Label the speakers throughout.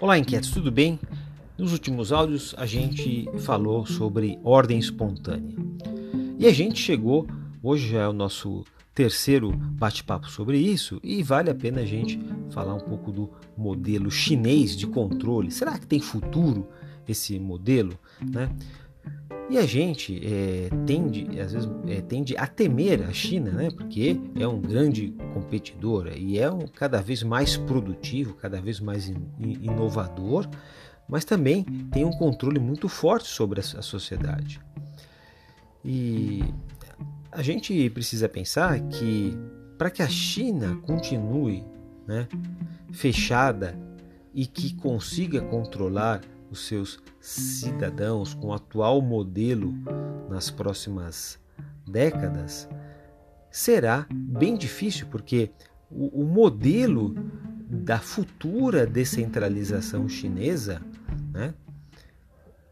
Speaker 1: Olá, inquietos, tudo bem? Nos últimos áudios a gente falou sobre ordem espontânea. E a gente chegou, hoje já é o nosso terceiro bate-papo sobre isso, e vale a pena a gente falar um pouco do modelo chinês de controle. Será que tem futuro esse modelo? Né? E a gente é, tende, às vezes, é, tende a temer a China, né? porque é um grande competidor e é um, cada vez mais produtivo, cada vez mais in, inovador, mas também tem um controle muito forte sobre a, a sociedade. E a gente precisa pensar que para que a China continue né, fechada e que consiga controlar os seus cidadãos com o atual modelo nas próximas décadas, será bem difícil, porque o, o modelo da futura descentralização chinesa né,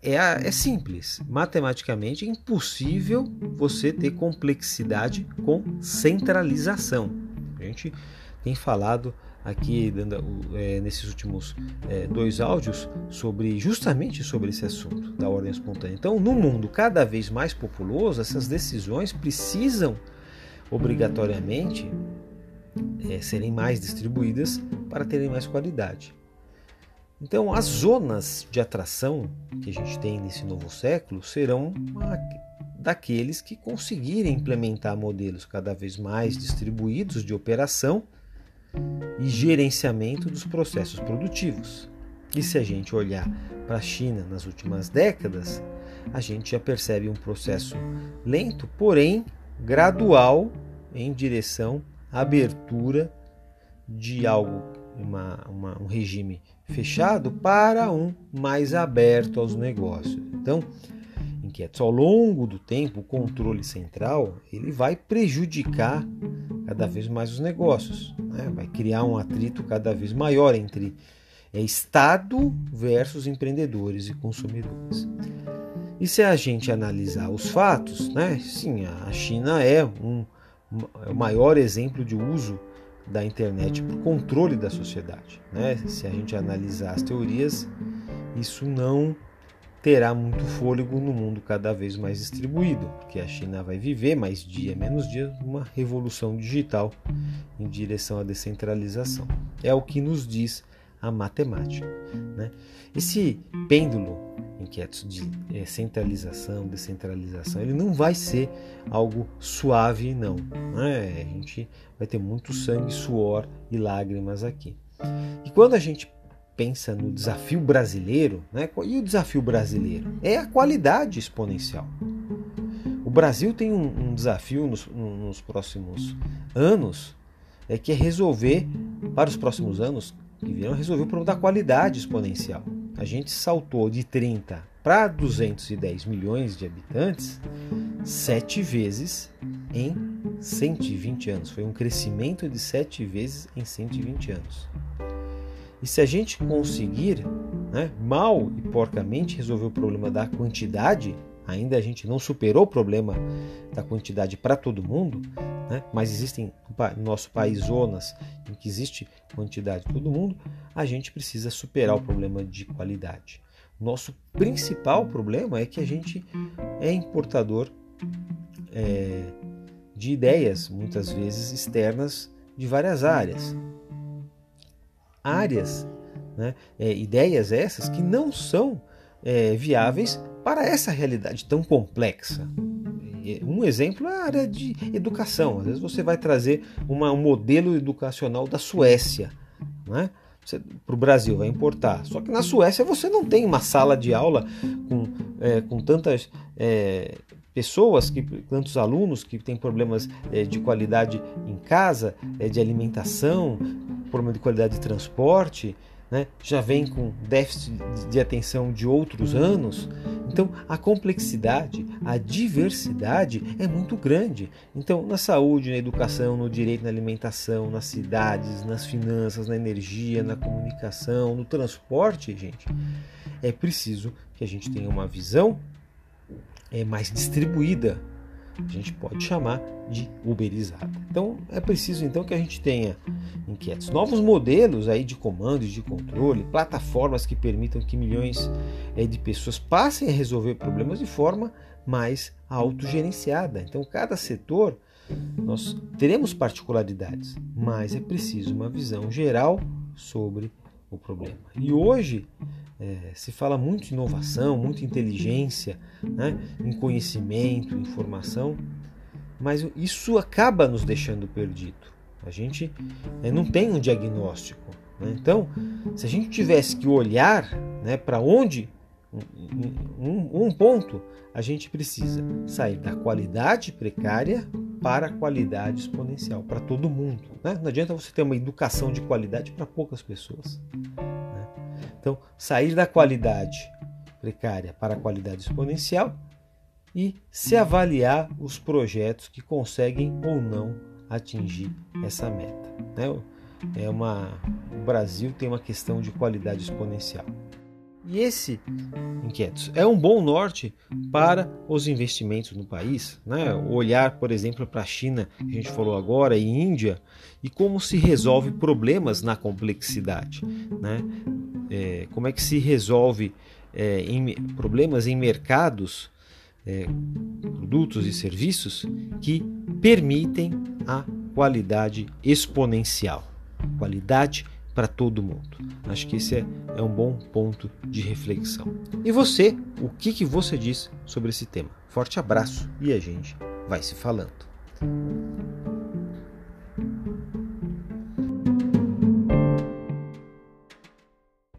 Speaker 1: é, é simples. Matematicamente é impossível você ter complexidade com centralização. A gente tem falado aqui é, nesses últimos é, dois áudios sobre justamente sobre esse assunto da ordem espontânea. Então, no mundo cada vez mais populoso, essas decisões precisam obrigatoriamente é, serem mais distribuídas para terem mais qualidade. Então, as zonas de atração que a gente tem nesse novo século serão daqueles que conseguirem implementar modelos cada vez mais distribuídos de operação e gerenciamento dos processos produtivos. E se a gente olhar para a China nas últimas décadas, a gente já percebe um processo lento, porém gradual em direção à abertura de algo, uma, uma, um regime fechado para um mais aberto aos negócios. Então, inquietos, ao longo do tempo, o controle central ele vai prejudicar cada vez mais os negócios, né? vai criar um atrito cada vez maior entre é, Estado versus empreendedores e consumidores. E se a gente analisar os fatos, né, sim, a China é um, é o maior exemplo de uso da internet para o controle da sociedade. Né? Se a gente analisar as teorias, isso não terá muito fôlego no mundo cada vez mais distribuído, porque a China vai viver mais dia menos dia uma revolução digital em direção à descentralização. É o que nos diz a matemática. Né? Esse pêndulo inquietos de é, centralização, descentralização, ele não vai ser algo suave, não. Né? A gente vai ter muito sangue, suor e lágrimas aqui. E quando a gente pensa no desafio brasileiro, né? e o desafio brasileiro? É a qualidade exponencial. O Brasil tem um, um desafio nos, nos, próximos anos, é que é resolver, para os próximos anos que virão, resolver o problema da qualidade exponencial. A gente saltou de 30 para 210 milhões de habitantes sete vezes em 120 anos. Foi um crescimento de sete vezes em 120 anos. E se a gente conseguir né, mal e porcamente resolver o problema da quantidade, ainda a gente não superou o problema da quantidade para todo mundo, né, mas existem no nosso país zonas em que existe quantidade para todo mundo, a gente precisa superar o problema de qualidade. Nosso principal problema é que a gente é importador é, de ideias, muitas vezes externas, de várias áreas áreas, né? é, ideias essas que não são é, viáveis para essa realidade tão complexa. Um exemplo é a área de educação. Às vezes você vai trazer uma, um modelo educacional da Suécia né? para o Brasil, vai importar. Só que na Suécia você não tem uma sala de aula com, é, com tantas é, pessoas, que, tantos alunos que têm problemas é, de qualidade em casa, é, de alimentação, problema de qualidade de transporte, né, já vem com déficit de atenção de outros anos. Então, a complexidade, a diversidade é muito grande. Então, na saúde, na educação, no direito, na alimentação, nas cidades, nas finanças, na energia, na comunicação, no transporte, gente, é preciso que a gente tenha uma visão é, mais distribuída a gente pode chamar de uberizada. Então é preciso então que a gente tenha inquietos novos modelos aí de comando e de controle, plataformas que permitam que milhões é, de pessoas passem a resolver problemas de forma mais autogerenciada. Então cada setor nós teremos particularidades, mas é preciso uma visão geral sobre o problema. E hoje é, se fala muito em inovação, muita inteligência, né, em conhecimento, informação, mas isso acaba nos deixando perdido. A gente é, não tem um diagnóstico. Né? Então, se a gente tivesse que olhar né, para onde um, um, um ponto, a gente precisa sair da qualidade precária para a qualidade exponencial, para todo mundo. Né? Não adianta você ter uma educação de qualidade para poucas pessoas. Então, sair da qualidade precária para a qualidade exponencial e se avaliar os projetos que conseguem ou não atingir essa meta. Né? É uma, o Brasil tem uma questão de qualidade exponencial. E esse, inquietos, é um bom norte para os investimentos no país. Né? Olhar, por exemplo, para a China, que a gente falou agora, e Índia, e como se resolve problemas na complexidade. Né? É, como é que se resolve é, em, problemas em mercados, é, produtos e serviços que permitem a qualidade exponencial. Qualidade para todo mundo. Acho que esse é, é, um bom ponto de reflexão. E você, o que, que você diz sobre esse tema? Forte abraço e a gente vai se falando.